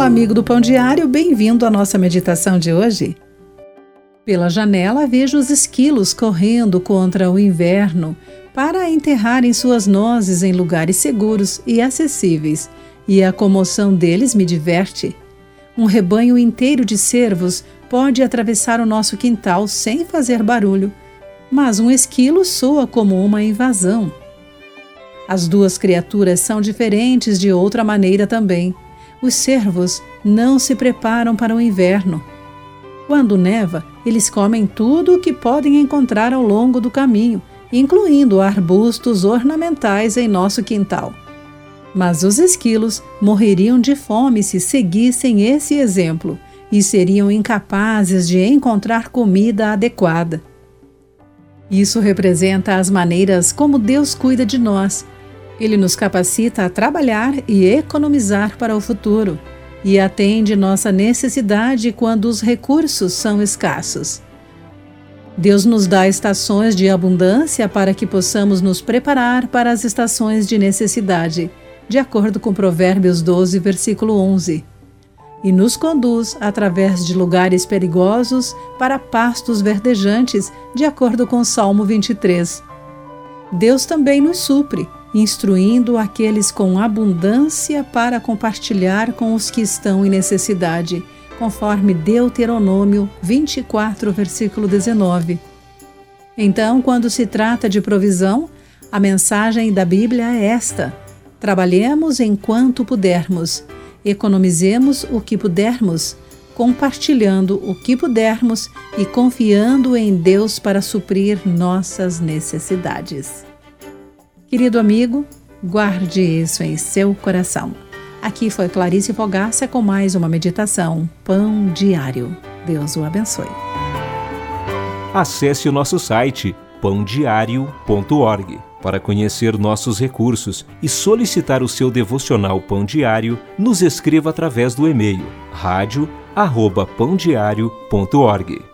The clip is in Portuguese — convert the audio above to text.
amigo do Pão Diário, bem-vindo à nossa meditação de hoje. Pela janela vejo os esquilos correndo contra o inverno para enterrarem suas nozes em lugares seguros e acessíveis, e a comoção deles me diverte. Um rebanho inteiro de cervos pode atravessar o nosso quintal sem fazer barulho, mas um esquilo soa como uma invasão. As duas criaturas são diferentes de outra maneira também. Os cervos não se preparam para o inverno. Quando neva, eles comem tudo o que podem encontrar ao longo do caminho, incluindo arbustos ornamentais em nosso quintal. Mas os esquilos morreriam de fome se seguissem esse exemplo e seriam incapazes de encontrar comida adequada. Isso representa as maneiras como Deus cuida de nós. Ele nos capacita a trabalhar e economizar para o futuro e atende nossa necessidade quando os recursos são escassos. Deus nos dá estações de abundância para que possamos nos preparar para as estações de necessidade, de acordo com Provérbios 12, versículo 11. E nos conduz através de lugares perigosos para pastos verdejantes, de acordo com Salmo 23. Deus também nos supre, instruindo aqueles com abundância para compartilhar com os que estão em necessidade conforme Deuteronômio 24, versículo 19. Então, quando se trata de provisão, a mensagem da Bíblia é esta: trabalhemos enquanto pudermos, economizemos o que pudermos, compartilhando o que pudermos e confiando em Deus para suprir nossas necessidades. Querido amigo, guarde isso em seu coração. Aqui foi Clarice Fogaça com mais uma meditação Pão Diário. Deus o abençoe. Acesse o nosso site pãodiario.org para conhecer nossos recursos e solicitar o seu devocional Pão Diário. Nos escreva através do e-mail rádio@pãodiario.org.